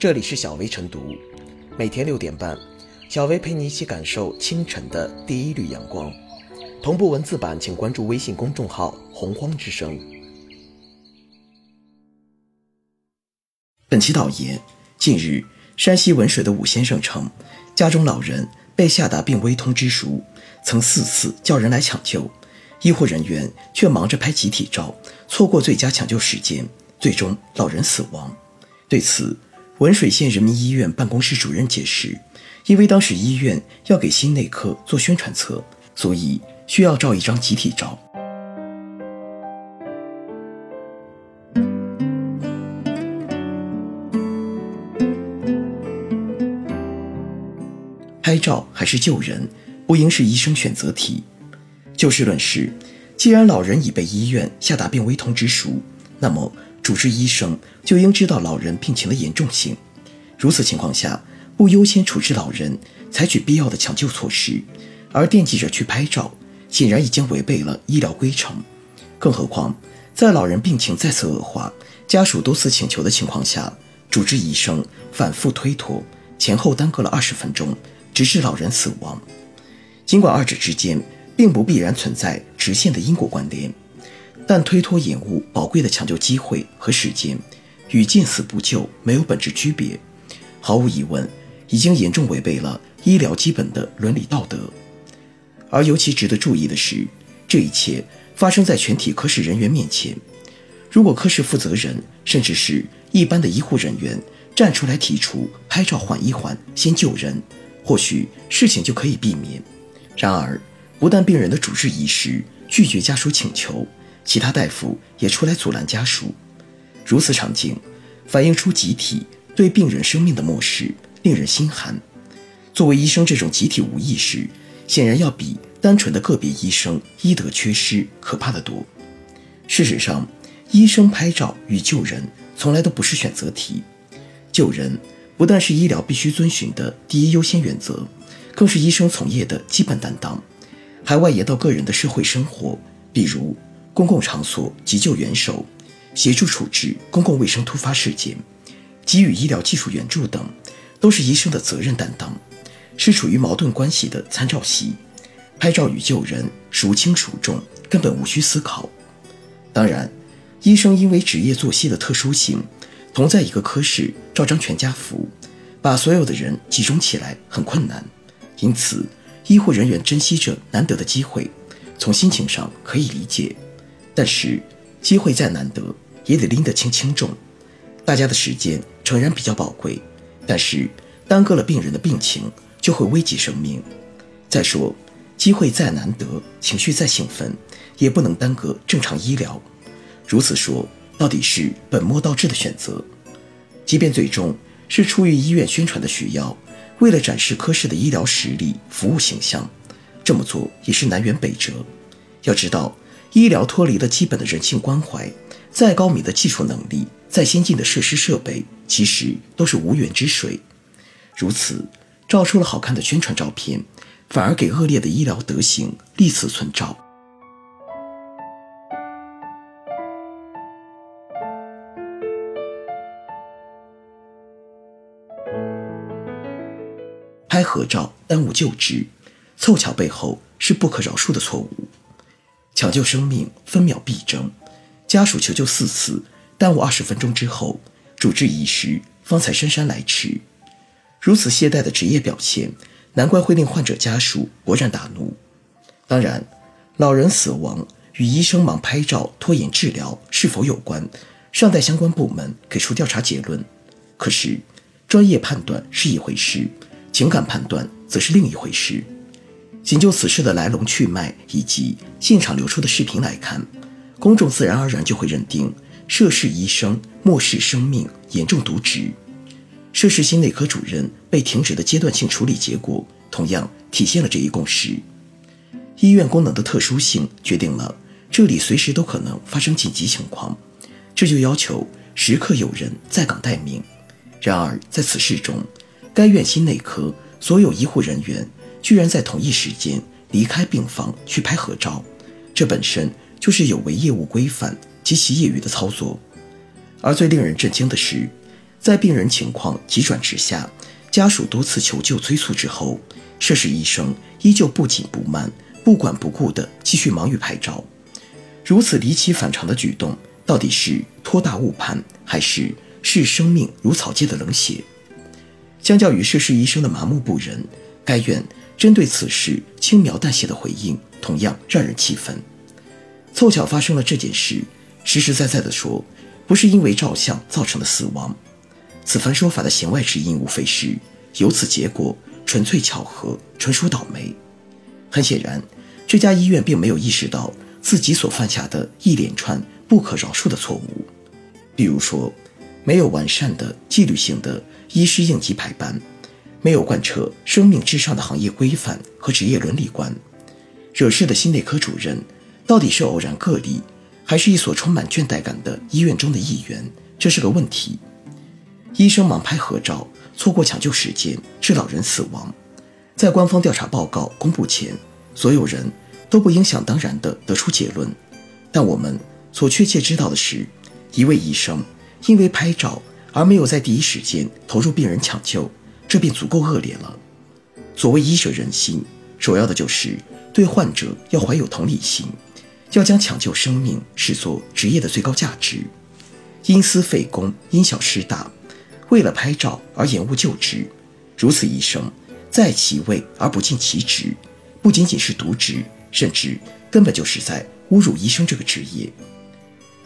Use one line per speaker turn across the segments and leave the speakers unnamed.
这里是小薇晨读，每天六点半，小薇陪你一起感受清晨的第一缕阳光。同步文字版，请关注微信公众号“洪荒之声”。本期导言：近日，山西文水的武先生称，家中老人被下达病危通知书，曾四次叫人来抢救，医护人员却忙着拍集体照，错过最佳抢救时间，最终老人死亡。对此，文水县人民医院办公室主任解释，因为当时医院要给心内科做宣传册，所以。需要照一张集体照。拍照还是救人，不应是医生选择题。就事论事，既然老人已被医院下达病危通知书，那么主治医生就应知道老人病情的严重性。如此情况下，不优先处置老人，采取必要的抢救措施，而惦记着去拍照。显然已经违背了医疗规程，更何况在老人病情再次恶化、家属多次请求的情况下，主治医生反复推脱，前后耽搁了二十分钟，直至老人死亡。尽管二者之间并不必然存在直线的因果关联，但推脱延误宝贵的抢救机会和时间，与见死不救没有本质区别。毫无疑问，已经严重违背了医疗基本的伦理道德。而尤其值得注意的是，这一切发生在全体科室人员面前。如果科室负责人甚至是一般的医护人员站出来提出拍照缓一缓，先救人，或许事情就可以避免。然而，不但病人的主治医师拒绝家属请求，其他大夫也出来阻拦家属。如此场景，反映出集体对病人生命的漠视，令人心寒。作为医生，这种集体无意识。显然要比单纯的个别医生医德缺失可怕的多。事实上，医生拍照与救人从来都不是选择题。救人不但是医疗必须遵循的第一优先原则，更是医生从业的基本担当，还外延到个人的社会生活，比如公共场所急救援手、协助处置公共卫生突发事件、给予医疗技术援助等，都是医生的责任担当。是处于矛盾关系的参照系，拍照与救人孰轻孰重，根本无需思考。当然，医生因为职业作息的特殊性，同在一个科室照张全家福，把所有的人集中起来很困难。因此，医护人员珍惜着难得的机会，从心情上可以理解。但是，机会再难得，也得拎得清轻重。大家的时间诚然比较宝贵，但是耽搁了病人的病情。就会危及生命。再说，机会再难得，情绪再兴奋，也不能耽搁正常医疗。如此说，到底是本末倒置的选择。即便最终是出于医院宣传的需要，为了展示科室的医疗实力、服务形象，这么做也是南辕北辙。要知道，医疗脱离了基本的人性关怀，再高明的技术能力，再先进的设施设备，其实都是无源之水。如此。照出了好看的宣传照片，反而给恶劣的医疗德行立此存照。拍合照耽误救治，凑巧背后是不可饶恕的错误。抢救生命分秒必争，家属求救四次，耽误二十分钟之后，主治医师方才姗姗来迟。如此懈怠的职业表现，难怪会令患者家属勃然大怒。当然，老人死亡与医生忙拍照拖延治疗是否有关，尚待相关部门给出调查结论。可是，专业判断是一回事，情感判断则是另一回事。仅就此事的来龙去脉以及现场流出的视频来看，公众自然而然就会认定涉事医生漠视生命，严重渎职。涉事心内科主任被停职的阶段性处理结果，同样体现了这一共识。医院功能的特殊性决定了这里随时都可能发生紧急情况，这就要求时刻有人在岗待命。然而在此事中，该院心内科所有医护人员居然在同一时间离开病房去拍合照，这本身就是有违业务规范及其业余的操作。而最令人震惊的是。在病人情况急转直下，家属多次求救催促之后，涉事医生依旧不紧不慢、不管不顾地继续忙于拍照。如此离奇反常的举动，到底是托大误判，还是视生命如草芥的冷血？相较于涉事医生的麻木不仁，该院针对此事轻描淡写的回应，同样让人气愤。凑巧发生了这件事，实实在在的说，不是因为照相造成的死亡。此番说法的弦外之音，无非是由此结果纯粹巧合，纯属倒霉。很显然，这家医院并没有意识到自己所犯下的一连串不可饶恕的错误，比如说，没有完善的纪律性的医师应急排班，没有贯彻生命至上的行业规范和职业伦理观。惹事的心内科主任，到底是偶然个例，还是一所充满倦怠感的医院中的一员？这是个问题。医生忙拍合照，错过抢救时间，致老人死亡。在官方调查报告公布前，所有人都不应想当然地得出结论。但我们所确切知道的是，一位医生因为拍照而没有在第一时间投入病人抢救，这便足够恶劣了。所谓医者仁心，首要的就是对患者要怀有同理心，要将抢救生命视作职业的最高价值。因私废公，因小失大。为了拍照而延误救治，如此医生在其位而不尽其职，不仅仅是渎职，甚至根本就是在侮辱医生这个职业。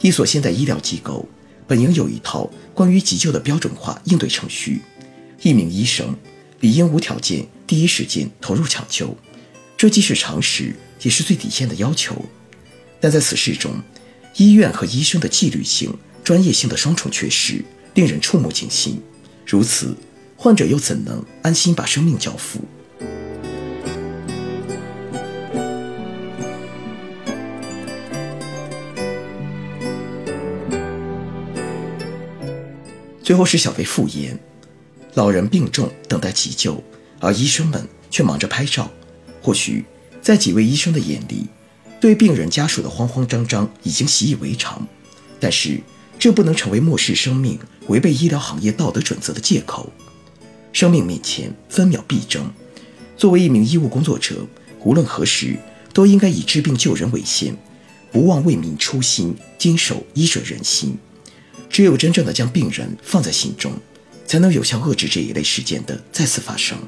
一所现代医疗机构本应有一套关于急救的标准化应对程序，一名医生理应无条件第一时间投入抢救，这既是常识，也是最底线的要求。但在此事中，医院和医生的纪律性、专业性的双重缺失。令人触目惊心，如此，患者又怎能安心把生命交付？最后是小贝复言：老人病重，等待急救，而医生们却忙着拍照。或许，在几位医生的眼里，对病人家属的慌慌张张已经习以为常，但是。这不能成为漠视生命、违背医疗行业道德准则的借口。生命面前，分秒必争。作为一名医务工作者，无论何时都应该以治病救人为先，不忘为民初心，坚守医者仁心。只有真正的将病人放在心中，才能有效遏制这一类事件的再次发生。